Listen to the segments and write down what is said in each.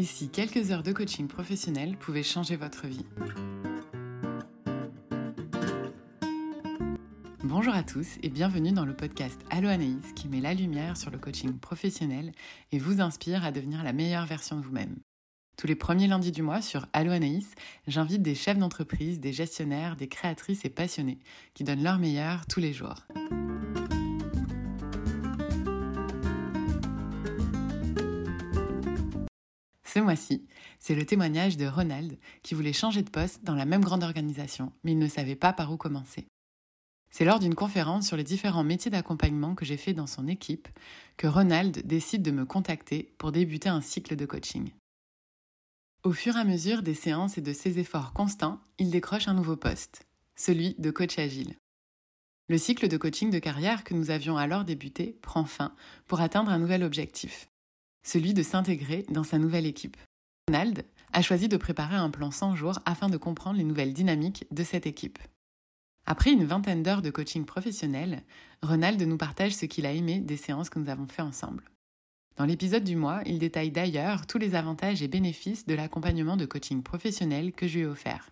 et si quelques heures de coaching professionnel pouvaient changer votre vie. Bonjour à tous et bienvenue dans le podcast Allo Anaïs qui met la lumière sur le coaching professionnel et vous inspire à devenir la meilleure version de vous-même. Tous les premiers lundis du mois sur Allo Anaïs, j'invite des chefs d'entreprise, des gestionnaires, des créatrices et passionnés qui donnent leur meilleur tous les jours. Ce mois-ci, c'est le témoignage de Ronald qui voulait changer de poste dans la même grande organisation, mais il ne savait pas par où commencer. C'est lors d'une conférence sur les différents métiers d'accompagnement que j'ai fait dans son équipe que Ronald décide de me contacter pour débuter un cycle de coaching. Au fur et à mesure des séances et de ses efforts constants, il décroche un nouveau poste, celui de coach agile. Le cycle de coaching de carrière que nous avions alors débuté prend fin pour atteindre un nouvel objectif, celui de s'intégrer dans sa nouvelle équipe. Ronald a choisi de préparer un plan 100 jours afin de comprendre les nouvelles dynamiques de cette équipe. Après une vingtaine d'heures de coaching professionnel, Ronald nous partage ce qu'il a aimé des séances que nous avons fait ensemble. Dans l'épisode du mois, il détaille d'ailleurs tous les avantages et bénéfices de l'accompagnement de coaching professionnel que je lui ai offert.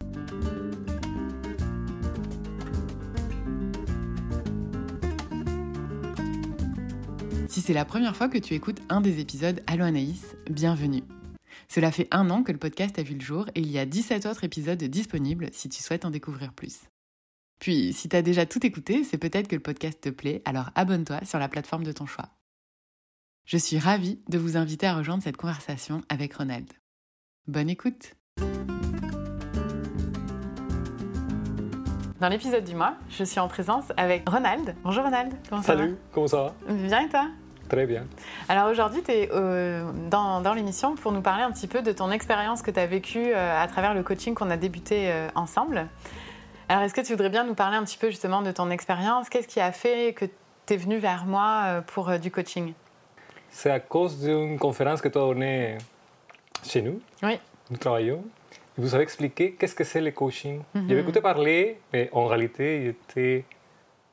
C'est la première fois que tu écoutes un des épisodes Allo Anaïs, bienvenue. Cela fait un an que le podcast a vu le jour et il y a 17 autres épisodes disponibles si tu souhaites en découvrir plus. Puis, si tu as déjà tout écouté, c'est peut-être que le podcast te plaît, alors abonne-toi sur la plateforme de ton choix. Je suis ravie de vous inviter à rejoindre cette conversation avec Ronald. Bonne écoute Dans l'épisode du mois, je suis en présence avec Ronald. Bonjour Ronald, comment ça Salut, comment ça va? Bien et toi? Très bien. Alors aujourd'hui, tu es euh, dans, dans l'émission pour nous parler un petit peu de ton expérience que tu as vécue euh, à travers le coaching qu'on a débuté euh, ensemble. Alors est-ce que tu voudrais bien nous parler un petit peu justement de ton expérience? Qu'est-ce qui a fait que tu es venu vers moi pour du coaching? C'est à cause d'une conférence que tu as donnée chez nous. Oui. Nous travaillons. Vous avez expliqué qu'est-ce que c'est le coaching? Mm J'avais écouté parler, mais en réalité, j'étais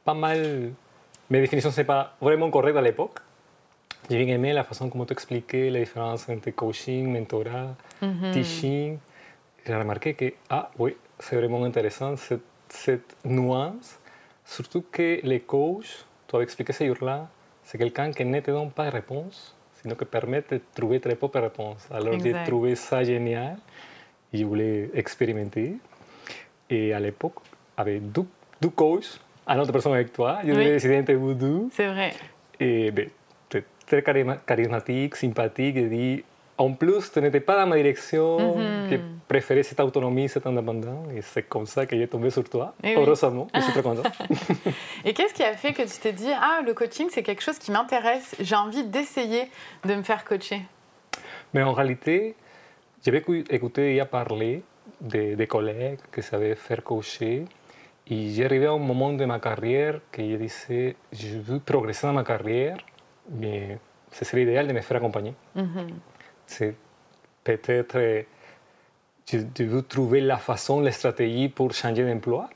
pas mal. Mes définitions ne pas vraiment correctes à l'époque. J'ai bien aimé la façon dont tu expliquais la différence entre coaching, mentorat, mm-hmm. teaching. J'ai remarqué que, ah oui, c'est vraiment intéressant cette, cette, nuance. Surtout que les coachs, tu avais expliqué ce jour-là, c'est quelqu'un qui ne te donne pas de réponse, sino que permet de trouver très peu de réponses. Alors j'ai trouvé ça génial et je voulais expérimenter. Et à l'époque, avec deux, deux coachs, une autre personne avec toi, je oui. décidé d'interviewer. C'est vrai. Et ben, très charismatique, sympathique, et dit en plus, tu n'étais pas dans ma direction, mm que préférais cette autonomie, cette indépendance, et c'est comme ça que j'ai tombé sur toi, et heureusement, je suis très content. et qu'est-ce qui a fait que tu t'es dit, ah, le coaching, c'est quelque chose qui m'intéresse, j'ai envie d'essayer de me faire coacher? Mais en réalité, j'avais écouté a parler de, des collègues qui savaient faire coacher, et j'ai arrivé à un moment de ma carrière que je disais, je veux progresser dans ma carrière, mais ce serait idéal de me faire accompagner. C'est peut-être, je, veux trouver la façon, la stratégie pour changer d'emploi.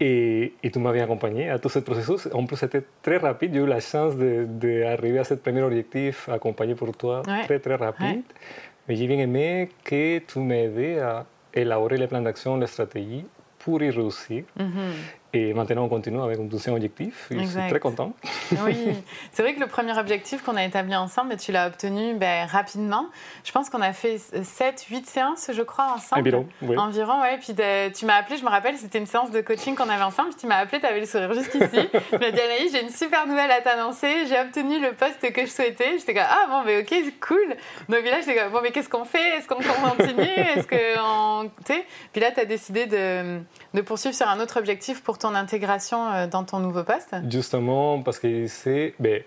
Et, et, tu m'as bien accompagné à tout ce processus. En plus, c'était très rapide. J'ai eu la chance d'arriver à ce premier objectif accompagné pour toi très, très rapide. Mais j'ai bien aimé que tu m'aides à élaborer les plans d'action, les stratégies pour y réussir. Et maintenant, on continue avec un deuxième objectif. je suis très content. Oui, c'est vrai que le premier objectif qu'on a établi ensemble, tu l'as obtenu ben, rapidement. Je pense qu'on a fait 7, 8 séances, je crois, ensemble. Environ, oui. Environ, oui. Puis tu m'as appelé, je me rappelle, c'était une séance de coaching qu'on avait ensemble. Tu m'as appelé, tu avais le sourire jusqu'ici. tu m'as dit, Anaïs, j'ai une super nouvelle à t'annoncer. J'ai obtenu le poste que je souhaitais. J'étais comme, ah bon, mais ok, cool. Donc là, j'étais comme, bon, mais qu'est-ce qu'on fait? Est-ce qu'on continue Est-ce qu'on. Puis là, tu as décidé de, de poursuivre sur un autre objectif pour ton intégration euh, dans ton nouveau poste? Justement, parce que c'est. Ben,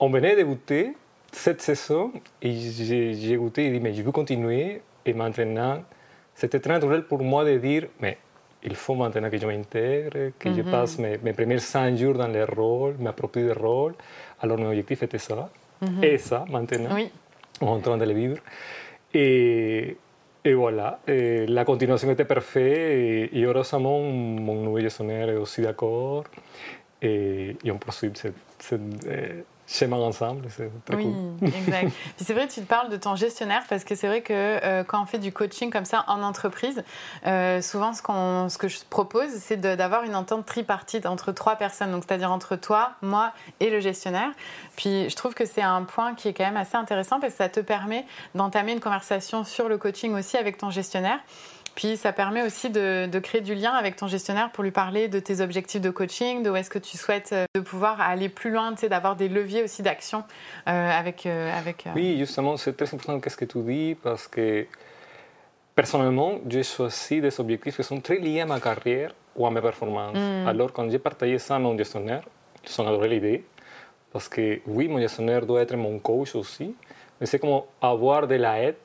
on venait de goûter cette saison et j'ai goûté et dit, mais je veux continuer. Et maintenant, c'était très naturel pour moi de dire, mais il faut maintenant que je m'intègre, que je mhm. passe mes, mes, premiers 100 jours dans les rôles, m'approprie des rôles. Alors, mon objectif était ça. Mhm. Et ça, maintenant. Oui. En train de le vivre. Et, et voilà, eh, la continuation était parfaite et, heureusement, mon nouveau gestionnaire est aussi d'accord. Et, on poursuit cette, cette, chemin ensemble. C'est très oui, exact. Puis c'est vrai, tu te parles de ton gestionnaire parce que c'est vrai que euh, quand on fait du coaching comme ça en entreprise, euh, souvent ce, qu'on, ce que je propose, c'est d'avoir une entente tripartite entre trois personnes, donc c'est-à-dire entre toi, moi et le gestionnaire. Puis je trouve que c'est un point qui est quand même assez intéressant parce que ça te permet d'entamer une conversation sur le coaching aussi avec ton gestionnaire. Puis ça permet aussi de, créer du lien avec ton gestionnaire pour lui parler de tes objectifs de coaching, de où est-ce que tu souhaites euh, de pouvoir aller plus loin, d'avoir des leviers aussi d'action euh, avec... Euh, avec Oui, justement, c'est très important ce que tu dis parce que personnellement, j'ai choisi des objectifs qui sont très liés à ma carrière ou à mes performances. Mm. Alors quand j'ai partagé ça à mon gestionnaire, ils ont adoré l'idée parce que oui, mon gestionnaire doit être mon coach aussi, mais c'est comme avoir de la aide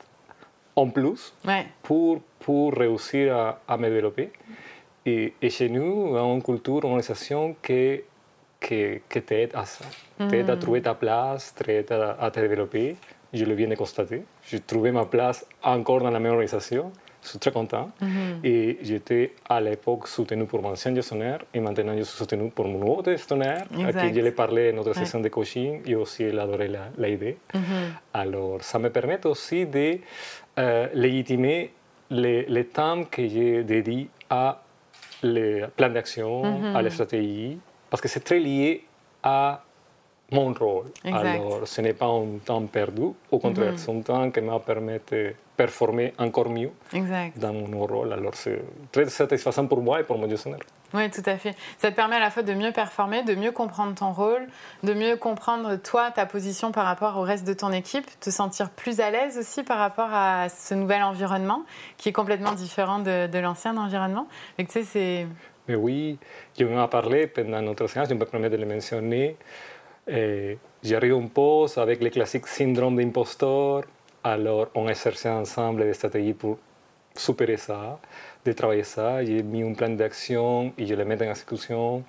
en plus pour, pour réussir à, à me développer. Et, et, chez nous, on a une culture, une organisation qui, qui, qui t'aide à ça, t'aide à mm. trouver ta place, t'aide à, à, te développer. Je le viens de constater. J'ai trouvé ma place encore dans la même organisation. Je suis très content. Et j'étais à l'époque soutenu pour mon ancien gestionnaire et maintenant je suis soutenu pour mon nouveau gestionnaire à qui je l'ai parlé dans notre session de coaching et aussi il a adoré l'idée. Alors, ça me permet aussi de euh, légitimer les, temps que j'ai dédié à les plans d'action, à la mhm. stratégie, parce que c'est très lié à mon rôle. Alors, ce n'est pas un temps perdu, au contraire, c'est un temps qui m'a permis de performer encore mieux dans mon rôle. Alors, c'est très satisfaisant pour moi et pour mon gestionnaire. Oui, tout à fait. Ça te permet à la fois de mieux performer, de mieux comprendre ton rôle, de mieux comprendre toi, ta position par rapport au reste de ton équipe, te sentir plus à l'aise aussi par rapport à ce nouvel environnement qui est complètement différent de, l'ancien environnement. Et tu sais, c'est... Mais oui, je m'en parlé pendant notre séance, je me permets de le mentionner. Eh, J'arrive un poste avec le classique syndrome d'imposteur, alors on a cherché ensemble des stratégies pour superar ça de travailler ça. J'ai mis un plan d'action et je le mets en exécution.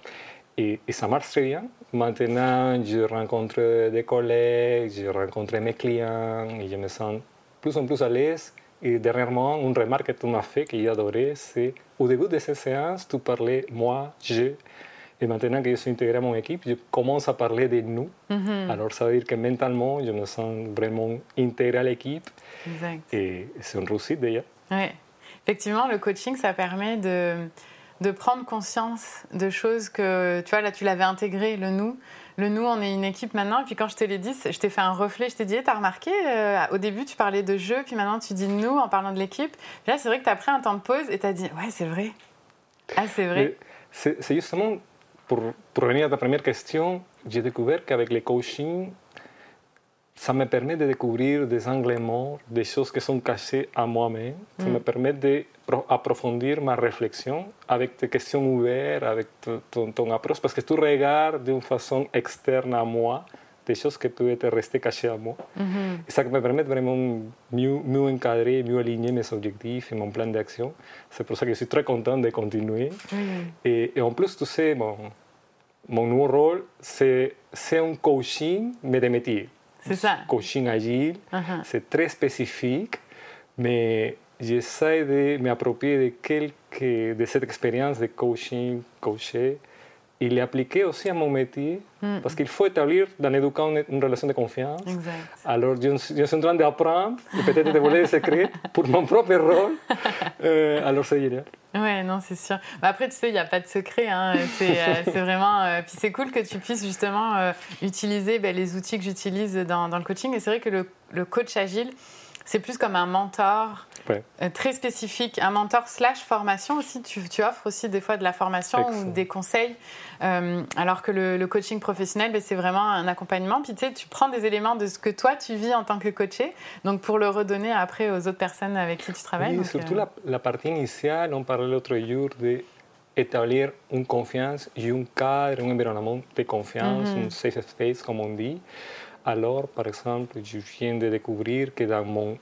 Et, et, ça marche très bien. Maintenant, je rencontre des collègues, je rencontre mes clients et je me sens plus en plus à l'aise. Et dernièrement, une remarque que tu m'as fait, que j'ai adoré, c'est au début de cette séance, tu parlais moi, je. Et maintenant que je suis intégré à mon équipe, je commence à parler de nous. Alors, ça veut dire que mentalement, je me sens vraiment intégré à l'équipe. Et c'est une réussite déjà. Ouais. Effectivement, le coaching, ça permet de, de prendre conscience de choses que, tu vois, là, tu l'avais intégré, le nous. Le nous, on est une équipe maintenant. Et puis quand je te l'ai dit, je t'ai fait un reflet. Je t'ai dit, t'as remarqué, euh, au début, tu parlais de jeu, puis maintenant, tu dis nous en parlant de l'équipe. Là, c'est vrai que tu as pris un temps de pause et tu as dit, ouais, c'est vrai. Ah, c'est vrai. C'est justement, pour, pour revenir à ta première question, j'ai découvert qu'avec le coaching, ça me permet de découvrir des angles morts, des choses qui sont cachées à moi-même. Ça me mm. permet d'approfondir ma réflexion avec des questions ouvertes, avec ton, approche, parce que tu regardes d'une façon externe à moi des choses qui peuvent être restées cachées à moi. Mm-hmm. Et ça me permet vraiment mieux, mieux encadrer, mieux aligner mes objectifs et mon plan d'action. C'est pour ça que je suis très content de continuer. Mm. Et, et, en plus, tu sais, mon, mon nouveau rôle, c'est un coaching, mais de métier. C'est ça. Coaching agile, uh-huh. c'est très spécifique, mais j'essaie de m'approprier de quelques de cette expérience de coaching, coaché, et l'appliquer aussi à mon métier, mm. parce qu'il faut établir dans l'éducation une, une, relation de confiance. Exact. Alors, je, je, suis en train d'apprendre, peut-être de voler des secrets pour mon propre rôle. Euh, alors, c'est génial. Ouais, non, c'est sûr. Bah, après, tu sais, il n'y a pas de secret. Hein. C'est euh, vraiment. Euh, puis c'est cool que tu puisses justement euh, utiliser ben, les outils que j'utilise dans, dans, le coaching. Et c'est vrai que le, le coach agile, c'est plus comme un mentor euh, très spécifique, un mentor slash formation aussi. Tu, offres aussi des fois de la formation ou des conseils, euh, alors que le, coaching professionnel, ben, c'est vraiment un accompagnement. Puis tu sais, tu prends des éléments de ce que toi tu vis en tant que coaché, donc pour le redonner après aux autres personnes avec qui tu travailles. Oui, surtout euh, la, partie initiale, on parlait l'autre jour d'établir une confiance et un cadre, un environnement de confiance, mm-hmm. un safe space, comme on dit. Alors, par exemple, je viens de découvrir que dans mon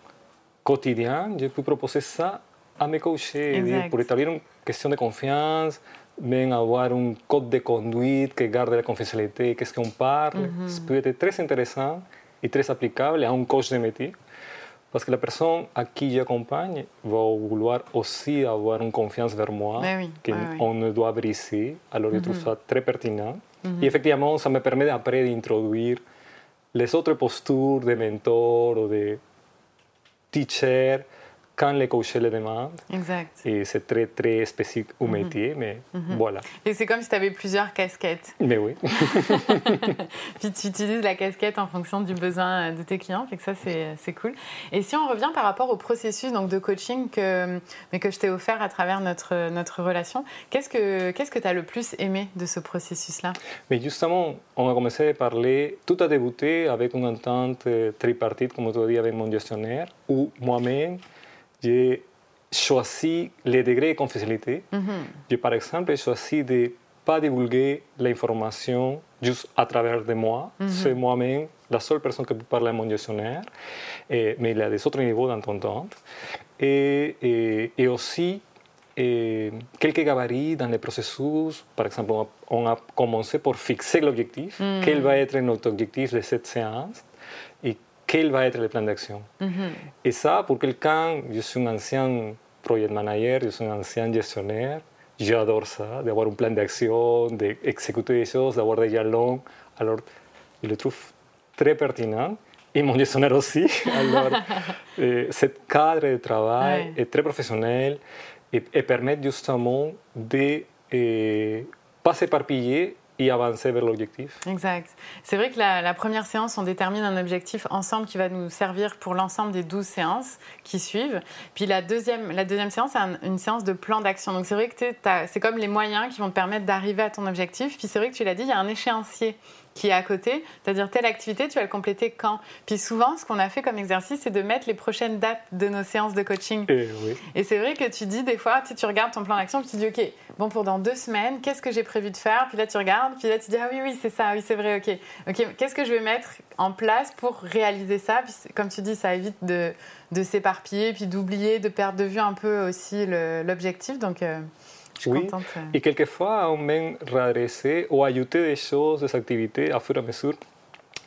quotidien, je peux proposer ça à mes coachés pour établir une question de confiance, même avoir un code de conduite qui garde la confidentialité, qu'est-ce qu'on parle. Mm -hmm. Ça peut être très intéressant et très applicable à un coach de métier. Parce que la personne à qui j'accompagne va vouloir aussi avoir une confiance vers moi qu'on oui, ne doit briser. Alors, je trouve ça très pertinent. Et effectivement, ça me permet après d'introduire les autres postures de mentor ou de teacher quand les coachs le demandent. Exact. Et c'est très, très spécifique au Mhm. métier, mais voilà. Et c'est comme si tu avais plusieurs casquettes. Mais oui. Puis tu utilises la casquette en fonction du besoin de tes clients, fait que ça c'est cool. Et si on revient par rapport au processus donc, de coaching que, mais que je t'ai offert à travers notre, notre relation, qu'est-ce que qu'est-ce que tu as le plus aimé de ce processus-là? Mais justement, on a commencé à parler, tout a débuté avec une entente euh, tripartite, comme tu as dit, avec mon gestionnaire, où moi-même, j'ai choisi les degrés de confidentialité. J'ai, par exemple, choisi de ne pas divulguer l'information juste à travers de moi. C'est moi-même la seule personne qui peut parler à mon gestionnaire, Et- mais il y a des autres niveaux d'entente. Et, et, et aussi, et quelques gabarits dans le processus. Par exemple, on a, on a commencé par fixer l'objectif. Quel va être notre objectif de cette séance? Quel va être le plan d'action. Et ça, pour quelqu'un, je suis un ancien project manager, je suis un ancien gestionnaire, j'adore ça, d'avoir un plan d'action, d'exécuter des choses, d'avoir des jalons. Alors, je le trouve très pertinent. Et mon gestionnaire aussi. Alors, euh, ce cadre de travail Ouais. est très professionnel et, et permet justement de ne pas s'éparpiller avancer vers l'objectif. Exact. C'est vrai que la, première séance, on détermine un objectif ensemble qui va nous servir pour l'ensemble des 12 séances qui suivent. Puis la deuxième, la deuxième séance, c'est un- une séance de plan d'action. Donc c'est vrai que c'est comme les moyens qui vont te permettre d'arriver à ton objectif. Puis c'est vrai que tu l'as dit, il y a un échéancier qui est à côté, c'est-à-dire telle activité, tu vas le compléter quand? Puis souvent, ce qu'on a fait comme exercice, c'est de mettre les prochaines dates de nos séances de coaching. Et oui. Et c'est vrai que tu dis des fois, tu, regardes ton plan d'action, puis tu dis, OK, bon, pour dans deux semaines, qu'est-ce que j'ai prévu de faire? Puis là, tu regardes, puis là, tu dis, ah oui, oui, c'est ça, oui, c'est vrai, OK. OK, qu'est-ce que je vais mettre en place pour réaliser ça? Puis comme tu dis, ça évite de, de s'éparpiller, puis d'oublier, de perdre de vue un peu aussi l'objectif. Donc, euh, je suis Oui. contente. Et quelquefois, on même redresser ou ajouter des choses, des activités à fur et à mesure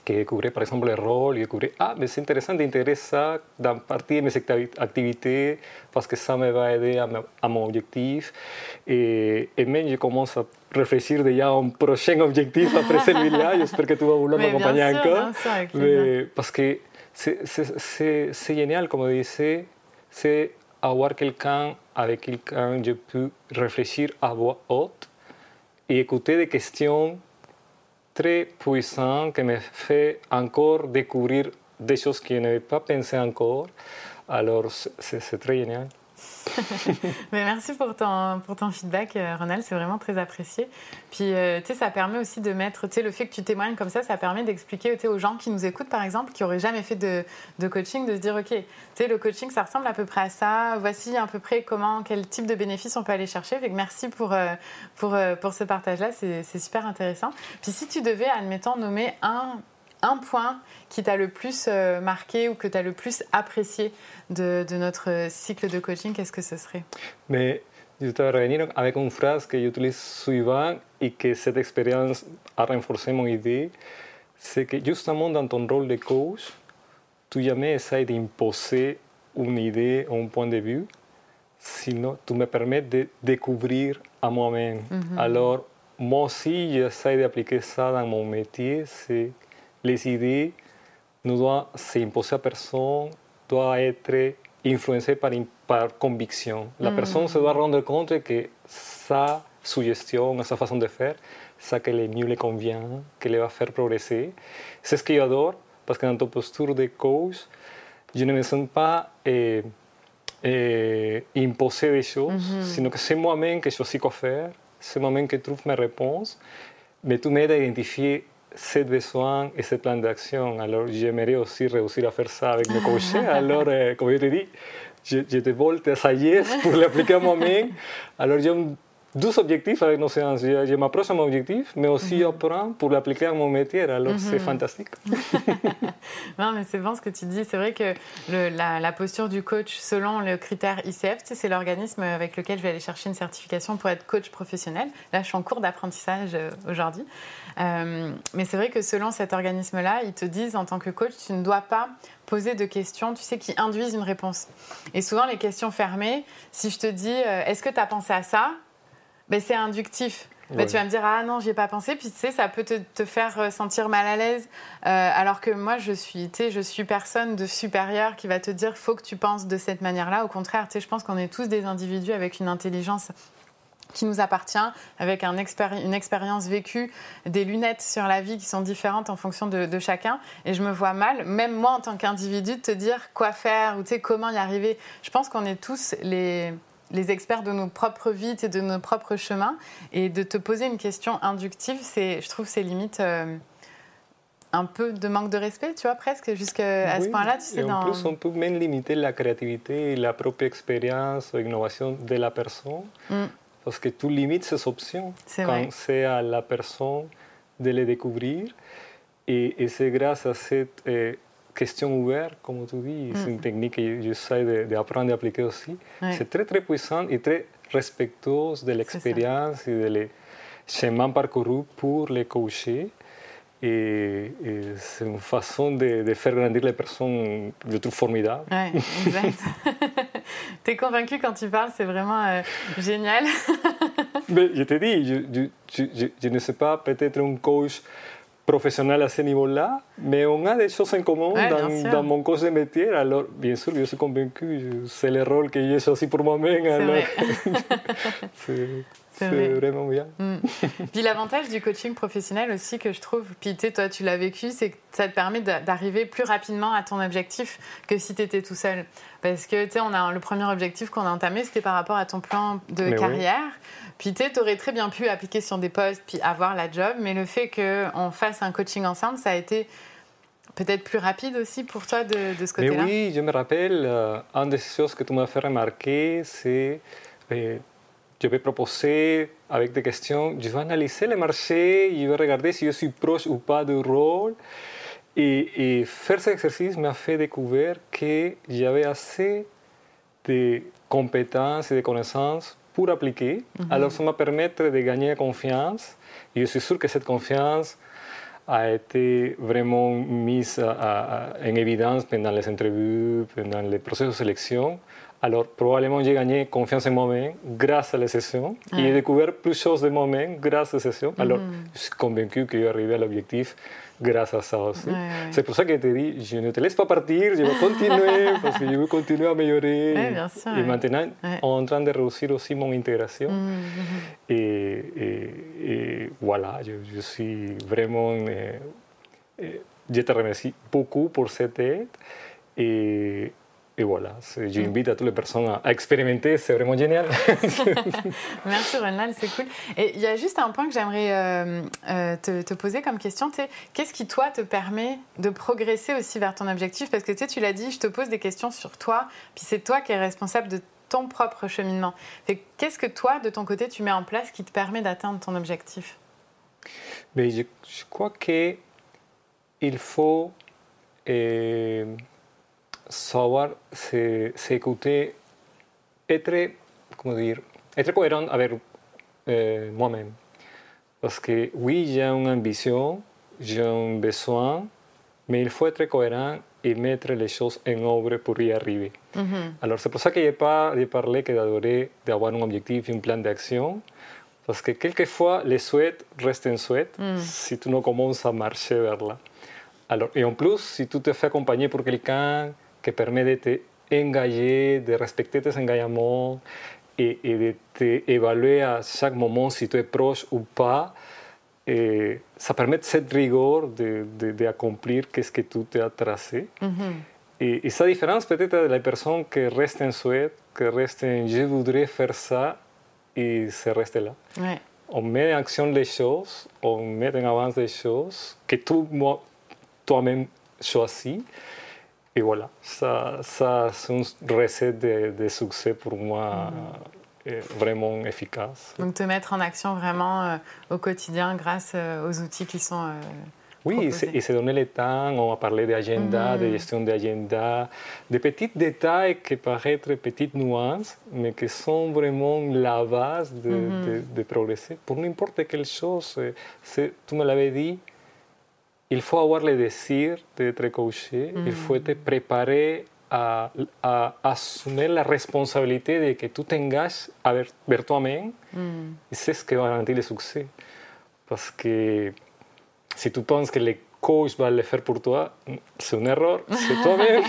que découvrir, par exemple, le rôle, et découvrir, ah, mais c'est intéressant d'intégrer ça dans partie de mes activi- activités parce que ça me va aider à, à mon objectif. Et, et même, je commence à réfléchir déjà à un prochain objectif après celui-là. J'espère que tu vas vouloir m'accompagner encore. sûr. Mais parce que c'est- génial, comme disait, c'est avoir quelqu'un avec quelqu'un je peux réfléchir à voix haute et écouter des questions très puissantes qui me fait encore découvrir des choses que je n'avais pas pensé encore. Alors, c'est très génial. Mais merci pour ton, pour ton feedback, euh, Ronald, c'est vraiment très apprécié. Puis, euh, tu sais, ça permet aussi de mettre, tu sais, le fait que tu témoignes comme ça, ça permet d'expliquer aux gens qui nous écoutent, par exemple, qui n'auraient jamais fait de, de coaching, de se dire, OK, tu sais, le coaching, ça ressemble à peu près à ça, voici à peu près comment, quel type de bénéfices on peut aller chercher. Merci pour, euh, pour, pour ce partage-là, c'est super intéressant. Puis, si tu devais, admettons, nommer un, un point qui t'a le plus euh, marqué ou que tu as le plus apprécié de, de notre cycle de coaching, qu'est-ce que ce serait? Mais je te revenir avec une phrase que j'utilise souvent et que cette expérience a renforcé mon idée. C'est que justement dans ton rôle de coach, tu jamais d'imposer une idée ou un point de vue, sinon tu me permets de découvrir à moi-même. Alors, moi aussi, j'essaie d'appliquer ça dans mon métier. C'est les idées ne doivent s'imposer à personne, doivent être influencées par, par conviction. La personne se doit rendre compte que sa suggestion, sa façon de faire, ça que le mieux le convient, que le va faire progresser. C'est ce que j'adore, parce que dans ta posture de coach, je ne me sens pas eh, eh, imposer des choses, sinon que c'est moi-même qui choisis quoi faire, c'est moi-même qui trouve mes réponses, mais tu m'aides à identifier ces besoins et ce plan d'action. Alors, j'aimerais aussi réussir à faire ça avec mes coachs. Alors, comme je te dis, je, te vole tes sagesse pour l'appliquer à moi-même. Alors, j'ai un- deux objectifs avec nos séances. M'approche à mon objectif, mais aussi j'apprends pour l'appliquer à mon métier. Alors, c'est fantastique. Non, mais c'est bon ce que tu dis. C'est vrai que le- la, la posture du coach, selon le critère ICF, tu sais, c'est l'organisme avec lequel je vais aller chercher une certification pour être coach professionnel. Là, je suis en cours d'apprentissage euh, aujourd'hui. Euh, mais c'est vrai que selon cet organisme-là, ils te disent en tant que coach, tu ne dois pas poser de questions, tu sais, qui induisent une réponse. Et souvent, les questions fermées, si je te dis, euh, est-ce que tu as pensé à ça ben, c'est inductif. Bah, tu vas me dire, ah non, j'y ai pas pensé. Puis tu sais, ça peut te, te faire sentir mal à l'aise. alors que moi, je suis, tu sais, je suis personne de supérieur qui va te dire, faut que tu penses de cette manière-là. Au contraire, tu sais, je pense qu'on est tous des individus avec une intelligence qui nous appartient, avec un une expérience vécue, des lunettes sur la vie qui sont différentes en fonction de, chacun. Et je me vois mal, même moi en tant qu'individu, de te dire quoi faire ou tu sais, comment y arriver. Je pense qu'on est tous les, les experts de nos propres vies et de nos propres chemins. Et de te poser une question inductive, je trouve c'est limite... Euh, un peu de manque de respect, tu vois, presque, jusqu'à ce point-là. Tu sais, et en dans... plus, on peut même limiter la créativité et la propre expérience ou innovation de la personne. Mm parce que tu limites ces options quand c'est à la personne de les découvrir. Et, c'est grâce à cette eh, question ouverte, comme tu dis, c'est une mm. technique que j'essaie d'apprendre et d'appliquer aussi. C'est très, très puissant et très respectueuse de l'expérience et des chemins parcourus pour les coacher. Et, c'est une façon de, faire grandir les personnes, je trouve formidable. Ouais, exact. tu es convaincu quand tu parles, c'est vraiment euh, génial. Mais je te dis, je, je, je, ne sais pas, peut-être un coach professionnel à ce niveau-là, mais on a des choses en commun dans, dans, mon coach de métier. Alors, bien sûr, je suis convaincu, c'est le rôle que j'ai choisi pour moi-même. C'est vraiment bien. Mm. Puis l'avantage du coaching professionnel aussi que je trouve, puis toi tu l'as vécu, c'est que ça te permet d'arriver plus rapidement à ton objectif que si tu étais tout seul. Parce que tu sais, on a le premier objectif qu'on a entamé, c'était par rapport à ton plan de carrière. Puis tu aurais très bien pu appliquer sur des postes puis avoir la job, mais le fait qu'on fasse un coaching ensemble, ça a été peut-être plus rapide aussi pour toi de, de ce côté-là? Oui, je me rappelle, euh, une des choses que tu m'as fait remarquer, c'est euh, je vais proposer avec des questions, je vais analyser le marché, je vais regarder si je suis proche ou pas du rôle. Et, et faire cet exercice m'a fait découvrir que j'avais assez de compétences et de connaissances pour appliquer. Alors ça m'a permis de gagner confiance. Et je suis sûr que cette confiance a été vraiment mise en évidence pendant les entrevues, pendant les processus de sélection. Alors, probablement, j'ai gagné confiance en moi-même grâce à la session et j'ai découvert plus de choses de moi-même grâce à la session. Alors, je suis convaincu que je vais arriver à l'objectif grâce à ça aussi. C'est pour ça que je te dis, je ne te laisse pas partir, je vais continuer parce que je veux continuer à améliorer. et maintenant, en train de réussir aussi mon intégration. et, et, voilà, je, suis vraiment... Eh, eh, je te remercie beaucoup pour cette aide. Et, et voilà, j'invite à toutes les personnes à, expérimenter, c'est vraiment génial. Merci Ronald, c'est cool. Et il y a juste un point que j'aimerais euh, euh, te, poser comme question. Qu'est-ce qui, toi, te permet de progresser aussi vers ton objectif? Parce que tu l'as dit, je te pose des questions sur toi, puis c'est toi qui es responsable de ton propre cheminement. Qu'est-ce que toi, de ton côté, tu mets en place qui te permet d'atteindre ton objectif? Mais je, je crois qu'il faut... Euh, savoir s'écouter, être, comment dire, être cohérent avec euh, moi-même. Parce que oui, j'ai une ambition, j'ai un besoin, mais il faut être cohérent et mettre les choses en œuvre pour y arriver. Alors c'est pour ça que je n'ai pas parlé que d'adorer d'avoir un objectif un plan d'action, parce que quelquefois les souhaits restent en souhaits mm. si tu ne commences à marcher vers là. Alors, et en plus, si tu te fais accompagner pour quelqu'un que permet de t'engager, de respecter tes engagements et, de t'évaluer à chaque moment si tu es proche ou pas. Et ça permet cette rigueur d'accomplir de, ce que tu t'es tracé. et, esa différence peut-être de la personne qui reste en souhait, qui reste en je voudrais faire ça et se reste là. On met en action les choses, on met en avance des choses que toi-même choisis. Et voilà, ça, ça c'est une recette de, succès pour moi mm. vraiment efficace. Donc te mettre en action vraiment euh, au quotidien grâce euh, aux outils qui sont... Euh, oui, et se donner le temps, on a parlé d'agenda, de mm. gestion d'agenda, de petits détails qui paraissent petites nuances, mais qui sont vraiment la base de, mm-hmm. de progresser pour n'importe quelle chose. Tu me l'avais dit, il faut avoir le désir d'être coaché, il faut être préparé à, assumer la responsabilité de que tu t'engages vers, toi-même. Mm. Et c'est ce qui va garantir le succès. Parce que si tu penses que le coach va le faire pour toi, c'est une erreur, c'est toi-même.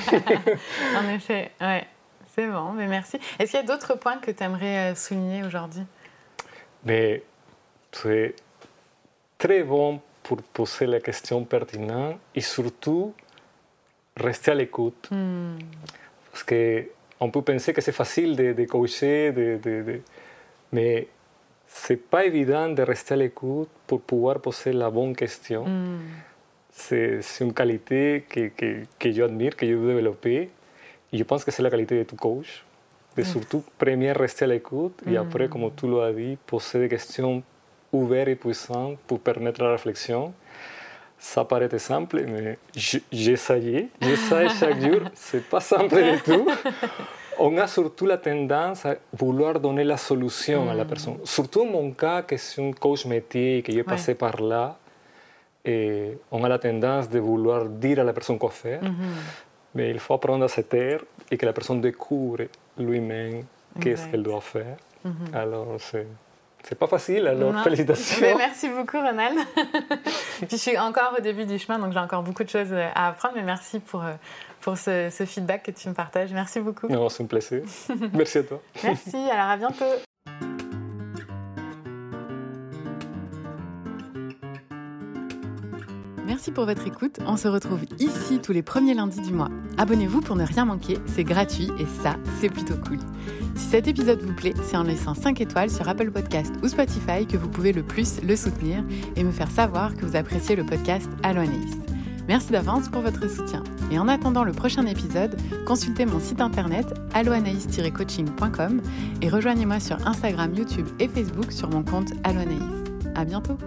en effet, ouais. C'est bon, mais merci. Est-ce qu'il y a d'autres points que tu aimerais euh, souligner aujourd'hui? Mais c'est très bon pour poser la question pertinente et surtout rester à l'écoute. Hmm. Parce qu'on peut penser que c'est facile de, de coacher, de, de, de... mais c'est pas évident de rester à l'écoute pour pouvoir poser la bonne question. Hmm. C'est une qualité que, que, que, je admire, que je veux développer. Et je pense que c'est la qualité de tu coach. De mm. surtout, premier, rester à l'écoute et après, comme tu l'as dit, poser des questions ouvertes et puissantes pour permettre la réflexion. Ça paraît simple, mais j'essaye. J'essaye chaque jour. C'est pas simple du tout. On a surtout la tendance à vouloir donner la solution à la mm. personne. Surtout en mon cas, que c'est un coach métier et que j'ai passé par là, et on a la tendance de vouloir dire à la personne quoi faire. Mm-hmm. Mais il faut apprendre à se taire et que la personne découvre lui-même qu'est-ce qu'elle doit faire. Mhm. Alors, c'est. C'est pas facile, alors félicitations. merci beaucoup, Ronald. je suis encore au début du chemin, donc j'ai encore beaucoup de choses à apprendre, mais merci pour, euh, pour ce, ce feedback que tu me partages. Merci beaucoup. c'est un plaisir. merci à toi. merci, alors à bientôt. Merci pour votre écoute. On se retrouve ici tous les premiers lundis du mois. Abonnez-vous pour ne rien manquer, c'est gratuit et ça, c'est plutôt cool. Si cet épisode vous plaît, c'est en laissant 5 étoiles sur Apple Podcast ou Spotify que vous pouvez le plus le soutenir et me faire savoir que vous appréciez le podcast Allo Anaïs. Merci d'avance pour votre soutien. Et en attendant le prochain épisode, consultez mon site internet alloanaïs-coaching.com et rejoignez-moi sur Instagram, YouTube et Facebook sur mon compte Allo Anaïs. À bientôt!